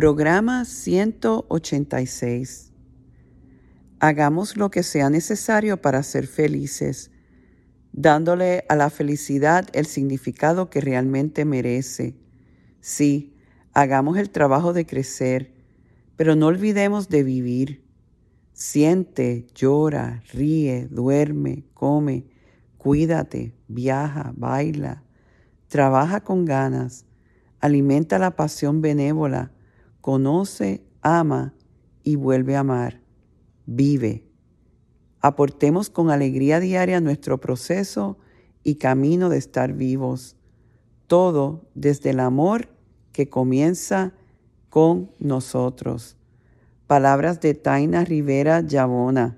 Programa 186. Hagamos lo que sea necesario para ser felices, dándole a la felicidad el significado que realmente merece. Sí, hagamos el trabajo de crecer, pero no olvidemos de vivir. Siente, llora, ríe, duerme, come, cuídate, viaja, baila, trabaja con ganas, alimenta la pasión benévola, conoce, ama y vuelve a amar. Vive. Aportemos con alegría diaria nuestro proceso y camino de estar vivos. Todo desde el amor que comienza con nosotros. Palabras de Taina Rivera Yabona.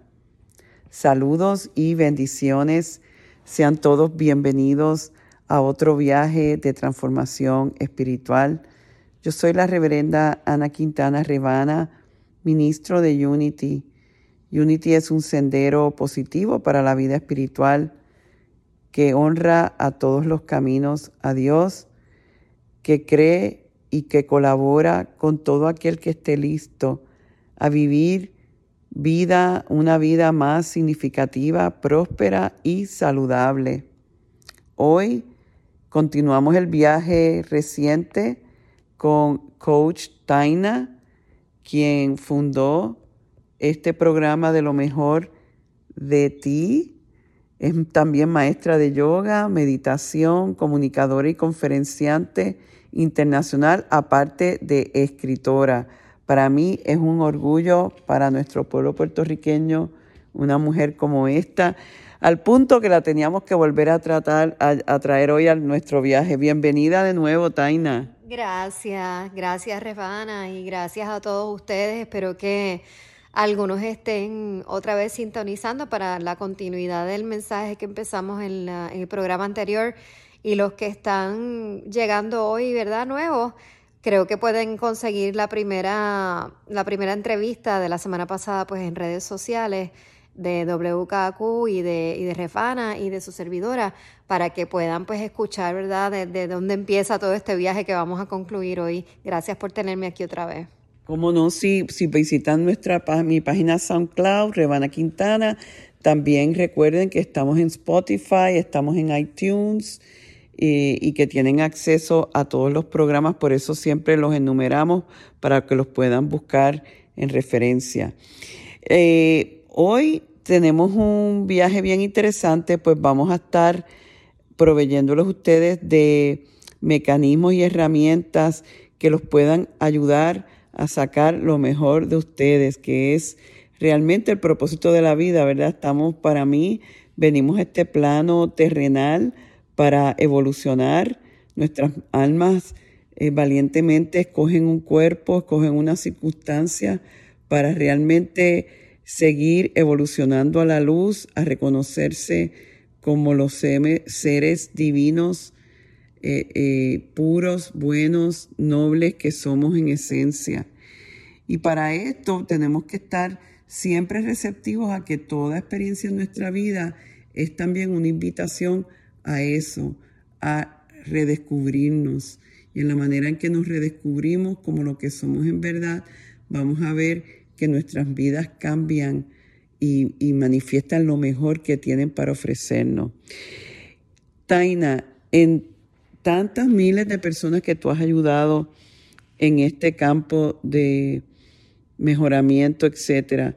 Saludos y bendiciones. Sean todos bienvenidos a otro viaje de transformación espiritual. Yo soy la reverenda Ana Quintana Rebana, ministro de Unity. Unity es un sendero positivo para la vida espiritual que honra a todos los caminos a Dios, que cree y que colabora con todo aquel que esté listo a vivir vida, una vida más significativa, próspera y saludable. Hoy continuamos el viaje reciente con Coach Taina, quien fundó este programa de lo mejor de ti. Es también maestra de yoga, meditación, comunicadora y conferenciante internacional, aparte de escritora. Para mí es un orgullo para nuestro pueblo puertorriqueño una mujer como esta, al punto que la teníamos que volver a tratar, a, traer hoy a nuestro viaje. Bienvenida de nuevo, Taina. Gracias, gracias, Refana, y gracias a todos ustedes. Espero que algunos estén otra vez sintonizando para la continuidad del mensaje que empezamos en, en el programa anterior y los que están llegando hoy, ¿verdad? Nuevos Creo que pueden conseguir la primera, la primera entrevista de la semana pasada pues en redes sociales de WKQ y de, y de Refana y de su servidora para que puedan pues escuchar, ¿verdad?, de, dónde empieza todo este viaje que vamos a concluir hoy. Gracias por tenerme aquí otra vez. Como no, si, si visitan nuestra mi página SoundCloud, Rebana Quintana, también recuerden que estamos en Spotify, estamos en iTunes, y, que tienen acceso a todos los programas, por eso siempre los enumeramos para que los puedan buscar en referencia. Eh, hoy tenemos un viaje bien interesante, pues vamos a estar proveyéndoles a ustedes de mecanismos y herramientas que los puedan ayudar a sacar lo mejor de ustedes, que es realmente el propósito de la vida, ¿verdad? Estamos, para mí, venimos a este plano terrenal para evolucionar. Nuestras almas eh, valientemente escogen un cuerpo, escogen una circunstancia para realmente seguir evolucionando a la luz, a reconocerse como los seres divinos, eh, eh, puros, buenos, nobles que somos en esencia. Y para esto tenemos que estar siempre receptivos a que toda experiencia en nuestra vida es también una invitación a eso, a redescubrirnos. Y en la manera en que nos redescubrimos como lo que somos en verdad, vamos a ver que nuestras vidas cambian y, manifiestan lo mejor que tienen para ofrecernos. Taina, en tantas miles de personas que tú has ayudado en este campo de mejoramiento, etcétera,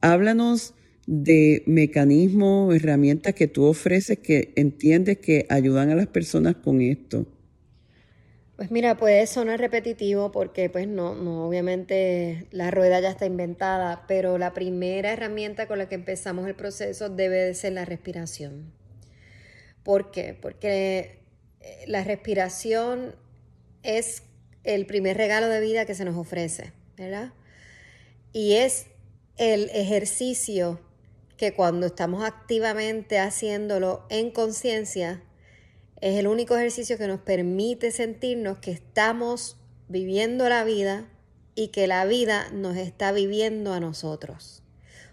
háblanos de mecanismos, herramientas que tú ofreces que entiendes que ayudan a las personas con esto? Pues mira, puede sonar repetitivo porque pues no, no, obviamente la rueda ya está inventada, pero la primera herramienta con la que empezamos el proceso debe de ser la respiración. ¿Por qué? Porque eh, la respiración es el primer regalo de vida que se nos ofrece, ¿verdad? Y es el ejercicio que cuando estamos activamente haciéndolo en conciencia, es el único ejercicio que nos permite sentirnos que estamos viviendo la vida y que la vida nos está viviendo a nosotros.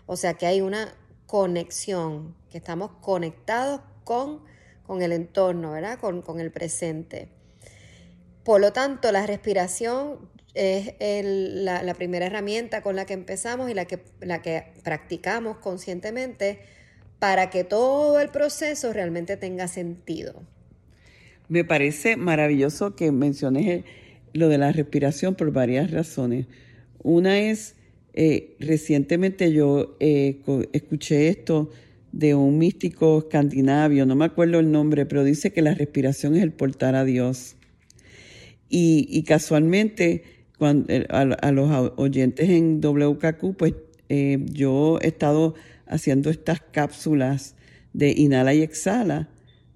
O sea que hay una conexión, que estamos conectados con, con el entorno, ¿verdad? Con, con el presente. Por lo tanto, la respiración es la, primera herramienta con la que empezamos y la que, la que practicamos conscientemente para que todo el proceso realmente tenga sentido. Me parece maravilloso que menciones lo de la respiración por varias razones. Una es, eh, recientemente yo eh, escuché esto de un místico escandinavio, no me acuerdo el nombre, pero dice que la respiración es el portar a Dios. Y, casualmente, cuando, eh, a, los oyentes en WKQ, pues yo he estado haciendo estas cápsulas de inhala y exhala,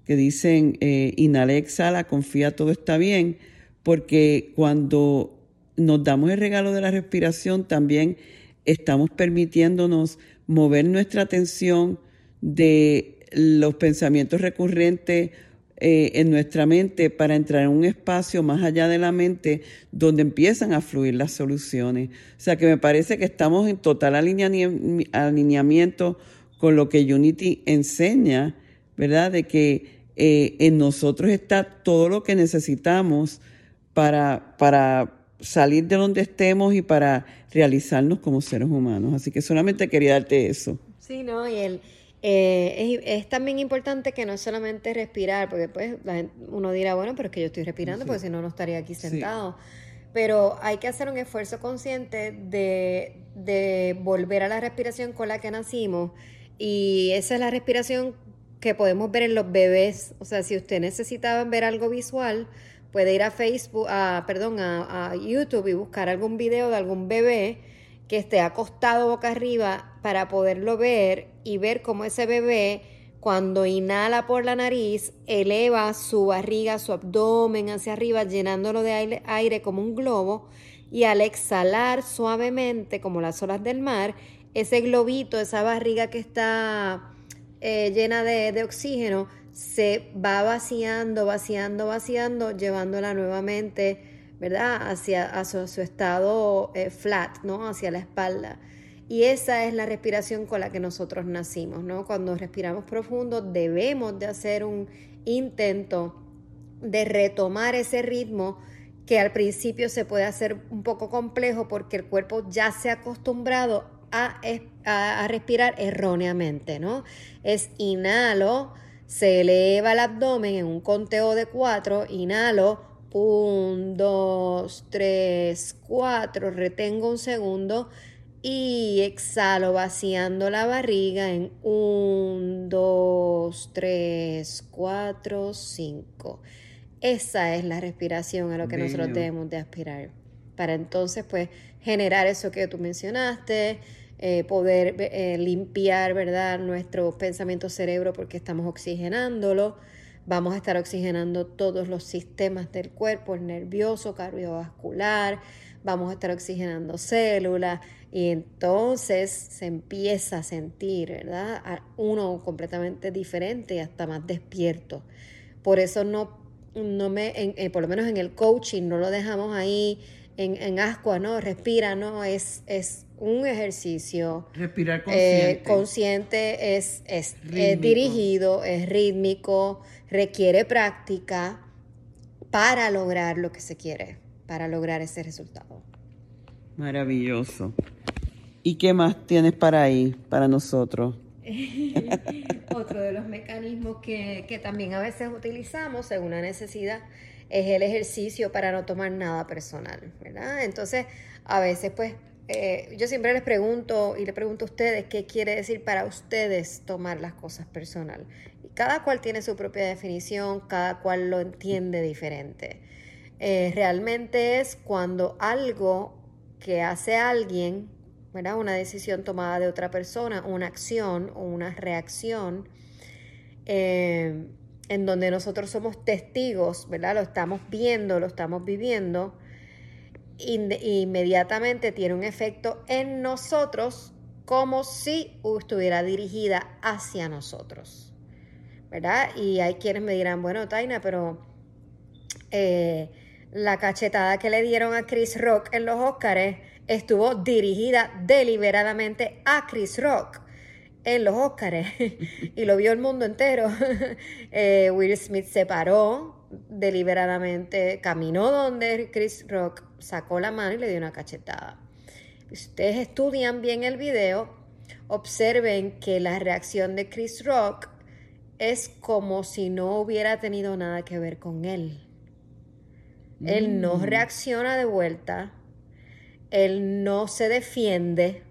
que dicen inhala y exhala, confía, todo está bien porque cuando nos damos el regalo de la respiración, también estamos permitiéndonos mover nuestra atención de los pensamientos recurrentes eh, en nuestra mente para entrar en un espacio más allá de la mente donde empiezan a fluir las soluciones. O sea que me parece que estamos en total alineamiento con lo que Unity enseña, ¿verdad? De que eh, en nosotros está todo lo que necesitamos para, para salir de donde estemos y para realizarnos como seres humanos. Así que solamente quería darte eso. Sí, ¿no? Y el, eh, es, también importante que no solamente respirar, porque pues uno dirá, bueno, pero es que yo estoy respirando, porque si no, no estaría aquí sentado. Pero hay que hacer un esfuerzo consciente de, de volver a la respiración con la que nacimos. Y esa es la respiración que podemos ver en los bebés. O sea, si usted necesitaba ver algo visual, puede ir a Facebook, a, perdón, a, YouTube y buscar algún video de algún bebé que esté acostado boca arriba para poderlo ver y ver cómo ese bebé cuando inhala por la nariz eleva su barriga, su abdomen hacia arriba, llenándolo de aire, aire como un globo y al exhalar suavemente como las olas del mar, ese globito, esa barriga que está eh, llena de, de oxígeno, se va vaciando, vaciando, vaciando, llevándola nuevamente, ¿verdad? Hacia, su estado eh, flat, ¿no? Hacia la espalda. Y esa es la respiración con la que nosotros nacimos, ¿no? Cuando respiramos profundo debemos de hacer un intento de retomar ese ritmo que al principio se puede hacer un poco complejo porque el cuerpo ya se ha acostumbrado a, a respirar erróneamente, ¿no? Es inhalo, se eleva el abdomen en un conteo de cuatro, inhalo, un, dos, tres, cuatro, retengo un segundo y exhalo vaciando la barriga en un, dos, tres, cuatro, cinco. Esa es la respiración a lo que nosotros debemos de aspirar. Para entonces, pues, generar eso que tú mencionaste, eh, poder eh, limpiar, ¿verdad?, nuestro pensamiento cerebro porque estamos oxigenándolo. Vamos a estar oxigenando todos los sistemas del cuerpo, el nervioso, cardiovascular, vamos a estar oxigenando células y entonces se empieza a sentir, ¿verdad? uno completamente diferente y hasta más despierto. Por eso no, no me, eh, por lo menos en el coaching, no lo dejamos ahí en, en ascua, ¿no? Respira, ¿no? Es, es un ejercicio. Respirar eh, consciente. consciente es, es, dirigido, es rítmico, requiere práctica para lograr lo que se quiere, para lograr ese resultado. Maravilloso. ¿Y qué más tienes para ahí, para nosotros? Otro de los mecanismos que, que también a veces utilizamos según la necesidad es el ejercicio para no tomar nada personal, ¿verdad? Entonces, a veces pues eh, yo siempre les pregunto y le pregunto a ustedes qué quiere decir para ustedes tomar las cosas personal. Y cada cual tiene su propia definición, cada cual lo entiende diferente. Eh, realmente es cuando algo que hace alguien, ¿verdad? una decisión tomada de otra persona, una acción o una reacción, eh, en donde nosotros somos testigos, ¿verdad? Lo estamos viendo, lo estamos viviendo inmediatamente tiene un efecto en nosotros como si estuviera dirigida hacia nosotros. ¿Verdad? Y hay quienes me dirán, bueno, Taina, pero eh, la cachetada que le dieron a Chris Rock en los Oscars estuvo dirigida deliberadamente a Chris Rock en los Oscars y lo vio el mundo entero. Eh, Will Smith se paró deliberadamente caminó donde Chris Rock sacó la mano y le dio una cachetada. Si ustedes estudian bien el video, observen que la reacción de Chris Rock es como si no hubiera tenido nada que ver con él. Él no mm. reacciona de vuelta, él no se defiende,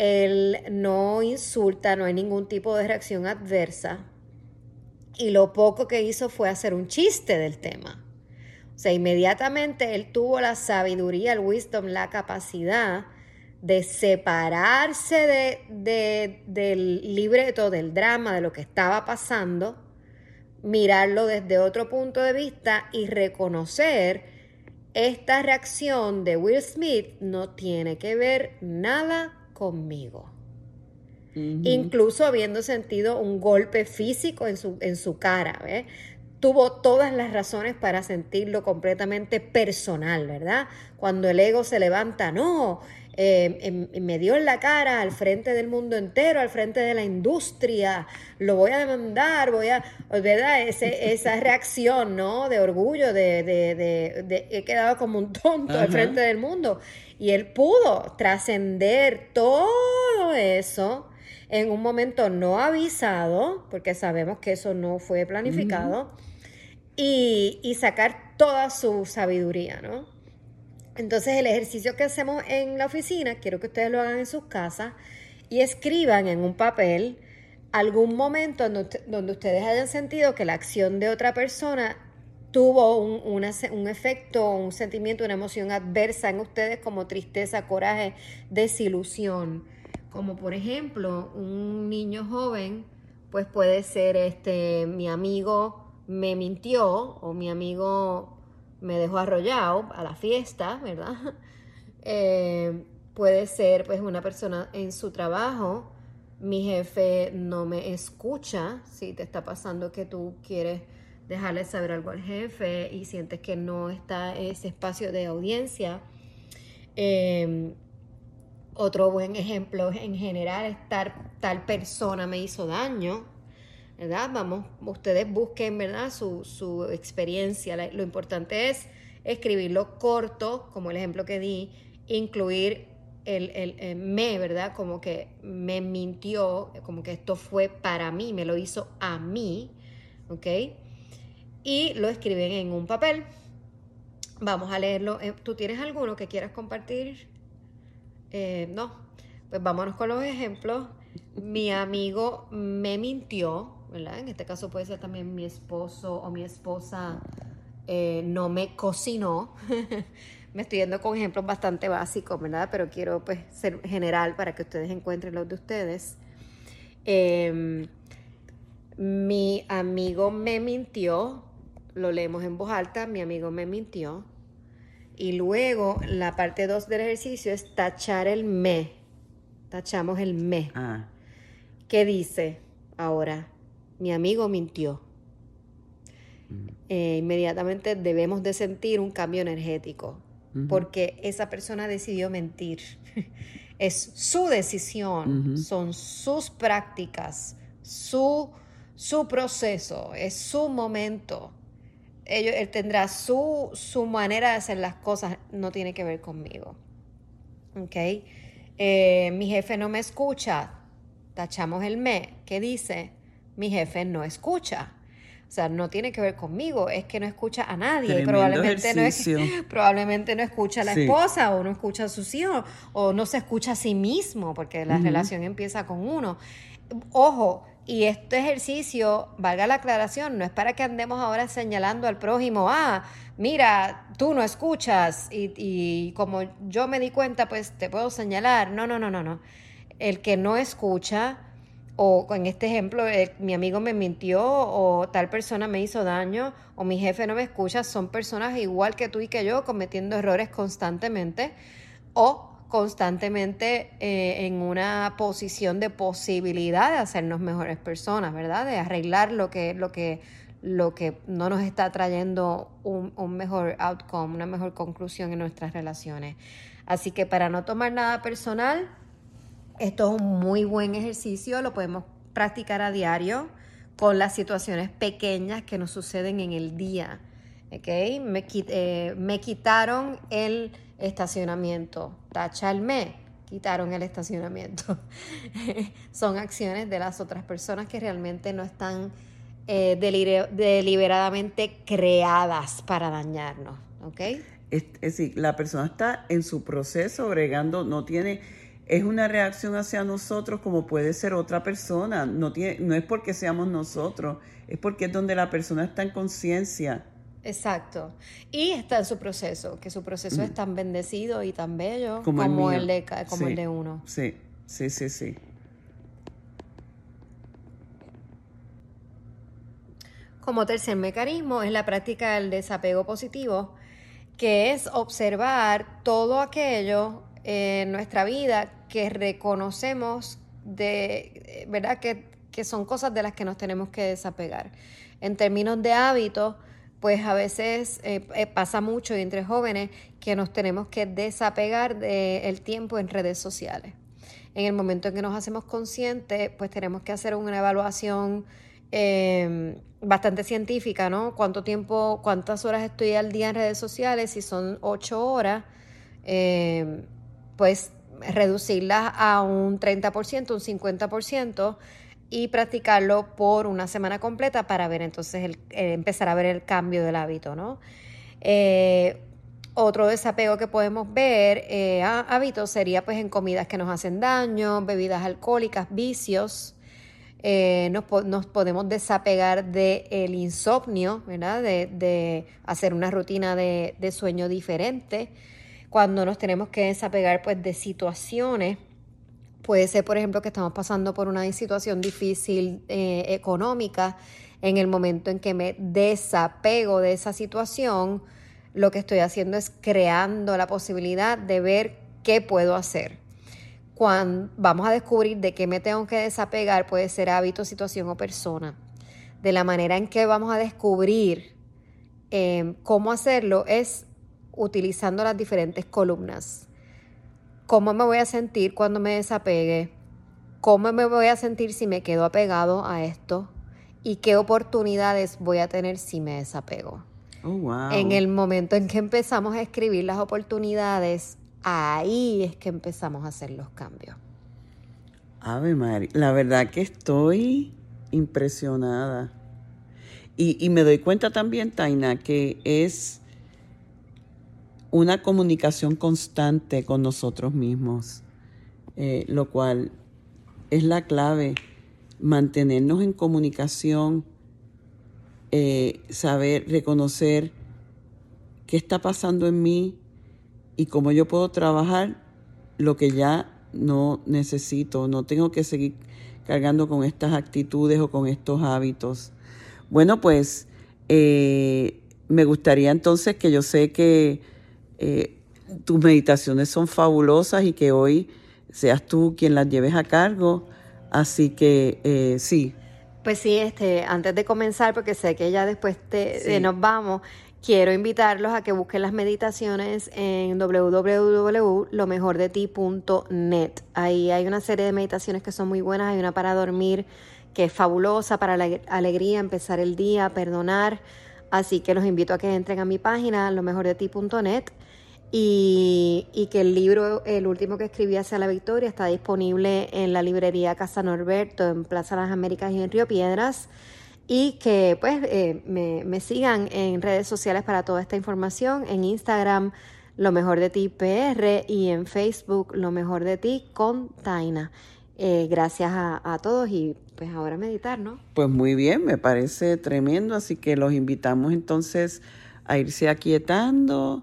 él no insulta, no hay ningún tipo de reacción adversa. Y lo poco que hizo fue hacer un chiste del tema. O sea, inmediatamente él tuvo la sabiduría, el wisdom, la capacidad de separarse de, del libreto, del drama, de lo que estaba pasando, mirarlo desde otro punto de vista y reconocer esta reacción de Will Smith no tiene que ver nada conmigo. Incluso habiendo sentido un golpe físico en su, en su cara, tuvo todas las razones para sentirlo completamente personal, ¿verdad? Cuando el ego se levanta, no, eh, me dio en la cara al frente del mundo entero, al frente de la industria, lo voy a demandar, voy a, ¿verdad? esa reacción, ¿no? De orgullo, de, de, he quedado como un tonto al frente del mundo. Y él pudo trascender todo eso en un momento no avisado, porque sabemos que eso no fue planificado, y, y sacar toda su sabiduría, ¿no? Entonces el ejercicio que hacemos en la oficina, quiero que ustedes lo hagan en sus casas y escriban en un papel algún momento donde, ustedes hayan sentido que la acción de otra persona tuvo un, un, efecto, un sentimiento, una emoción adversa en ustedes como tristeza, coraje, desilusión. Como por ejemplo, un niño joven, pues puede ser este, mi amigo me mintió o mi amigo me dejó arrollado a la fiesta, ¿verdad? Eh, puede ser pues una persona en su trabajo, mi jefe no me escucha, si te está pasando que tú quieres dejarle saber algo al jefe y sientes que no está ese espacio de audiencia. Eh, otro buen ejemplo en general es tal persona me hizo daño, ¿verdad? Vamos, ustedes busquen, ¿verdad? Su, su experiencia. Lo importante es escribirlo corto, como el ejemplo que di, incluir el, el, me, ¿verdad? Como que me mintió, como que esto fue para mí, me lo hizo a mí, ¿ok? Y lo escriben en un papel. Vamos a leerlo. Eh, ¿Tú tienes alguno que quieras compartir? Eh, no. Pues vámonos con los ejemplos. Mi amigo me mintió, en este caso puede ser también mi esposo o mi esposa eh, no me cocinó. me estoy yendo con ejemplos bastante básicos, ¿verdad? Pero quiero pues ser general para que ustedes encuentren los de ustedes. Em, mi amigo me mintió, lo leemos en voz alta, mi amigo me mintió. Y luego la parte 2 del ejercicio es tachar el me. Tachamos el me. Ah. ¿Qué dice ahora? mi amigo mintió. Mm. Eh, inmediatamente debemos de sentir un cambio energético, porque esa persona decidió mentir. es su decisión, son sus prácticas, su, su proceso, es su momento. Él tendrá su, su manera de hacer las cosas, no tiene que ver conmigo. ¿Ok? Eh, mi jefe no me escucha, tachamos el me, ¿qué dice? mi jefe no escucha. O sea, no tiene que ver conmigo, es que no escucha a nadie. Probablemente no, es, probablemente no escucha a la esposa o no escucha a sus hijos o no se escucha a sí mismo porque la relación empieza con uno. Ojo, y este ejercicio, valga la aclaración, no es para que andemos ahora señalando al prójimo, ah, mira, tú no escuchas y, y como yo me di cuenta, pues te puedo señalar. No, no, no, no, no. El que no escucha o en este ejemplo, eh, mi amigo me mintió o tal persona me hizo daño o mi jefe no me escucha, son personas igual que tú y que yo cometiendo errores constantemente o constantemente eh, en una posición de posibilidad de hacernos mejores personas, ¿verdad? De arreglar lo que, lo que, lo que no nos está trayendo un, un mejor outcome, una mejor conclusión en nuestras relaciones. Así que para no tomar nada personal, esto es un muy buen ejercicio, lo podemos practicar a diario con las situaciones pequeñas que nos suceden en el día. ¿Okay? Me, eh, me quitaron el estacionamiento. Tacha me, quitaron el estacionamiento. Son acciones de las otras personas que realmente no están eh, deliberadamente creadas para dañarnos. ¿ok? Es, decir, la persona está en su proceso bregando, no tiene es una reacción hacia nosotros como puede ser otra persona. No, tiene, no es porque seamos nosotros, es porque es donde la persona está en conciencia. Exacto. Y está en su proceso, que su proceso es mm. tan bendecido y tan bello como, el, de, como el de uno. Sí, sí, sí, sí. Como tercer mecanismo es la práctica del desapego positivo, que es observar todo aquello en nuestra vida que reconocemos de, ¿verdad? Que, son cosas de las que nos tenemos que desapegar. En términos de hábitos, pues a veces eh, eh, pasa mucho entre jóvenes que nos tenemos que desapegar del tiempo en redes sociales. En el momento en que nos hacemos conscientes, pues tenemos que hacer una evaluación em, bastante científica, ¿no? ¿Cuánto tiempo, cuántas horas estoy al día en redes sociales? Si son ocho horas, em, pues reducirlas a un 30%, un 50% y practicarlo por una semana completa para ver entonces el, eh, empezar a ver el cambio del hábito, ¿no? Eh, otro desapego que podemos ver eh, hábitos sería pues en comidas que nos hacen daño, bebidas alcohólicas, vicios. nos, podemos desapegar del insomnio, ¿verdad? De, hacer una rutina de, de sueño diferente cuando nos tenemos que desapegar pues de situaciones. Puede ser, por ejemplo, que estamos pasando por una situación difícil eh, económica. En el momento en que me desapego de esa situación, lo que estoy haciendo es creando la posibilidad de ver qué puedo hacer. Cuando vamos a descubrir de qué me tengo que desapegar, puede ser hábito, situación o persona. De la manera en que vamos a descubrir eh, cómo hacerlo es utilizando las diferentes columnas. ¿Cómo me voy a sentir cuando me desapegue? ¿Cómo me voy a sentir si me quedo apegado a esto? ¿Y qué oportunidades voy a tener si me desapego? Oh, en el momento en que empezamos a escribir las oportunidades, ahí es que empezamos a hacer los cambios. Ave María, la verdad que estoy impresionada. Y, y me doy cuenta también, Taina, que es una comunicación constante con nosotros mismos, eh, lo cual es la clave, mantenernos en comunicación, eh, saber reconocer qué está pasando en mí y cómo yo puedo trabajar lo que ya no necesito, no tengo que seguir cargando con estas actitudes o con estos hábitos. Bueno, pues eh, me gustaría entonces que yo sé que eh, tus meditaciones son fabulosas y que hoy seas tú quien las lleves a cargo. Así que eh, sí. Pues sí, este, antes de comenzar, porque sé que ya después te, nos vamos, quiero invitarlos a que busquen las meditaciones en www.lomejordeti.net. Ahí hay una serie de meditaciones que son muy buenas. Hay una para dormir que es fabulosa, para la alegría, empezar el día, perdonar. Así que los invito a que entren a mi página, lomejordeti.net y, que el libro, el último que escribí hacia la victoria, está disponible en la librería Casa Norberto, en Plaza Las Américas y en Río Piedras. Y que pues eh, me, me, sigan en redes sociales para toda esta información, en Instagram lo mejor de ti PR y en Facebook lo mejor de ti con Taina. Eh, gracias a, a todos y pues ahora meditar, ¿no? Pues muy bien, me parece tremendo, así que los invitamos entonces a irse aquietando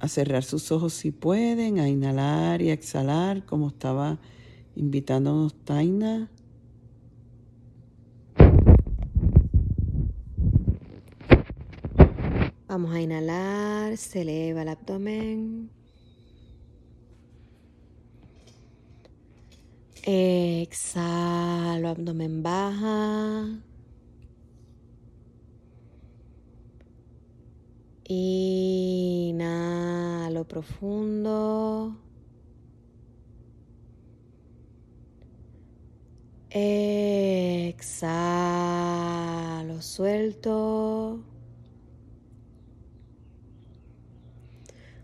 a cerrar sus ojos si pueden, a inhalar y exhalar como estaba invitándonos Taina. Vamos a inhalar, se eleva el abdomen. Exhalo, abdomen baja. Inhalo profundo. Exhalo, suelto.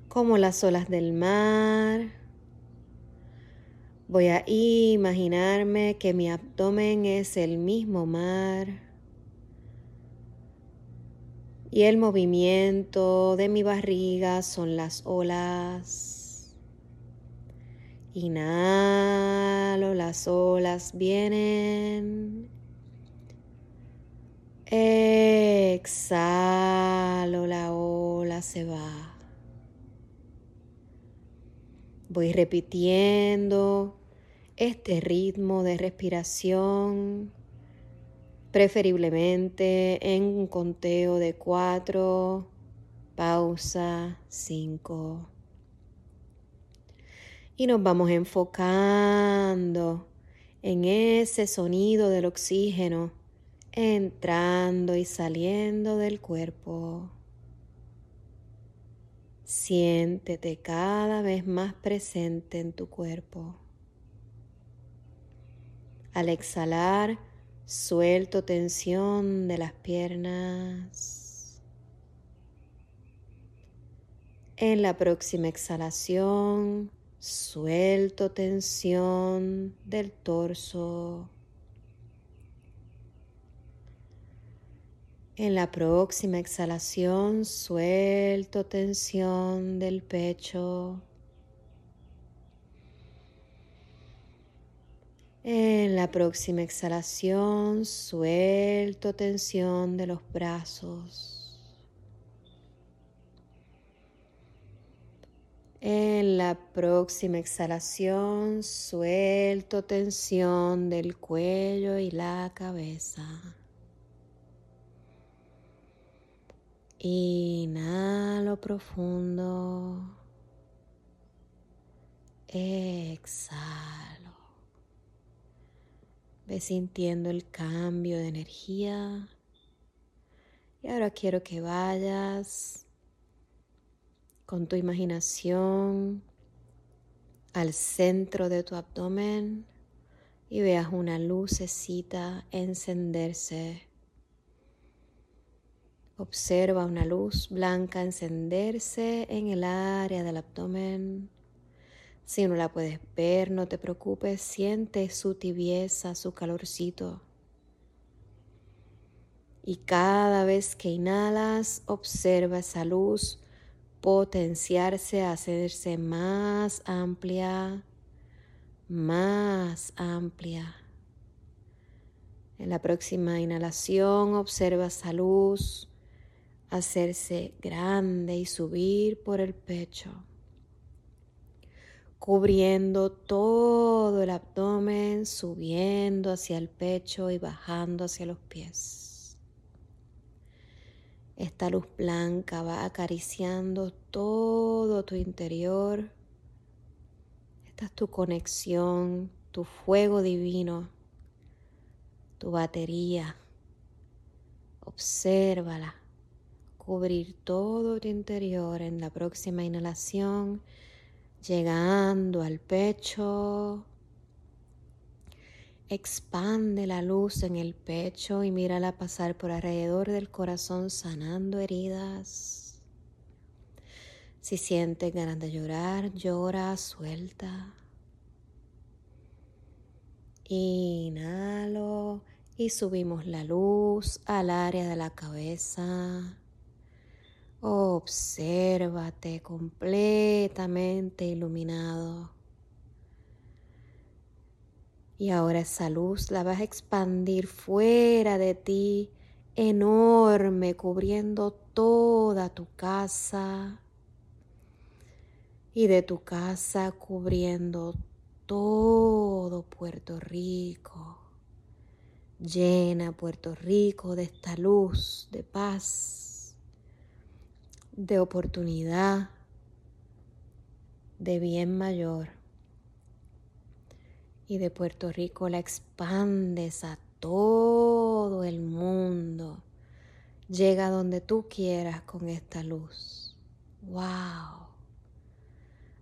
Como las olas del mar. Voy a imaginarme que mi abdomen es el mismo mar y el movimiento de mi barriga son las olas. Inhalo, las olas vienen. Exhalo, la ola se va. Voy repitiendo este ritmo de respiración, preferiblemente en un conteo de cuatro, pausa, cinco. Y nos vamos enfocando en ese sonido del oxígeno entrando y saliendo del cuerpo. Siéntete cada vez más presente en tu cuerpo. Al exhalar, suelto tensión de las piernas. En la próxima exhalación, suelto tensión del torso. En la próxima exhalación suelto tensión del pecho. En la próxima exhalación suelto tensión de los brazos. En la próxima exhalación suelto tensión del cuello y la cabeza. Inhalo profundo. Exhalo. Ve sintiendo el cambio de energía. Y ahora quiero que vayas con tu imaginación al centro de tu abdomen y veas una lucecita encenderse Observa una luz blanca encenderse en el área del abdomen. Si no la puedes ver, no te preocupes, siente su tibieza, su calorcito. Y cada vez que inhalas, observa esa luz potenciarse, hacerse más amplia, más amplia. En la próxima inhalación, observa esa luz hacerse grande y subir por el pecho, cubriendo todo el abdomen, subiendo hacia el pecho y bajando hacia los pies. Esta luz blanca va acariciando todo tu interior. Esta es tu conexión, tu fuego divino, tu batería. Obsérvala cubrir todo tu interior en la próxima inhalación, llegando al pecho. Expande la luz en el pecho y mírala pasar por alrededor del corazón sanando heridas. Si sientes ganas de llorar, llora, suelta. Inhalo y subimos la luz al área de la cabeza. Obsérvate completamente iluminado. Y ahora esa luz la vas a expandir fuera de ti, enorme, cubriendo toda tu casa. Y de tu casa cubriendo todo Puerto Rico. Llena Puerto Rico de esta luz de paz de oportunidad, de bien mayor. Y de Puerto Rico la expandes a todo el mundo. Llega donde tú quieras con esta luz. ¡Wow!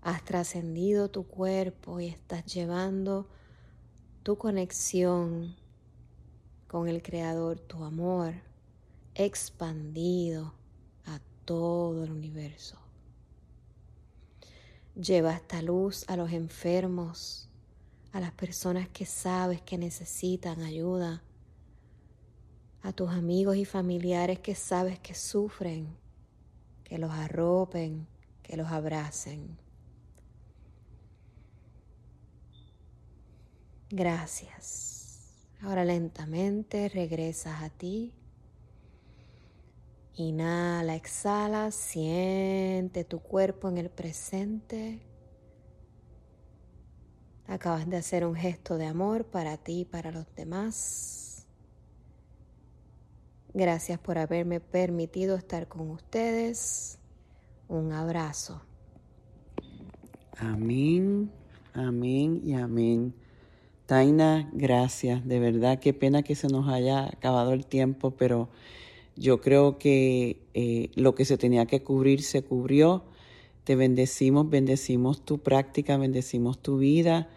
Has trascendido tu cuerpo y estás llevando tu conexión con el Creador tu amor expandido todo el universo. Lleva esta luz a los enfermos, a las personas que sabes que necesitan ayuda, a tus amigos y familiares que sabes que sufren, que los arropen, que los abracen. Gracias. Ahora lentamente regresas a ti. Inhala, exhala, siente tu cuerpo en el presente. Acabas de hacer un gesto de amor para ti y para los demás. Gracias por haberme permitido estar con ustedes. Un abrazo. Amén, amén y amén. Taina, gracias. De verdad, qué pena que se nos haya acabado el tiempo, pero yo creo que eh, lo que se tenía que cubrir se cubrió. Te bendecimos, bendecimos tu práctica, bendecimos tu vida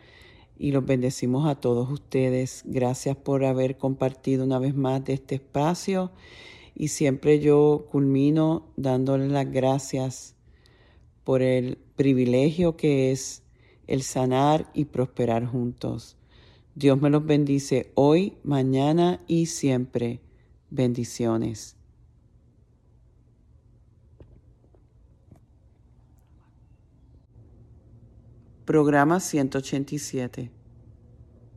y los bendecimos a todos ustedes. Gracias por haber compartido una vez más de este espacio y siempre yo culmino dándoles las gracias por el privilegio que es el sanar y prosperar juntos. Dios me los bendice hoy, mañana y siempre. Bendiciones. Programa 187.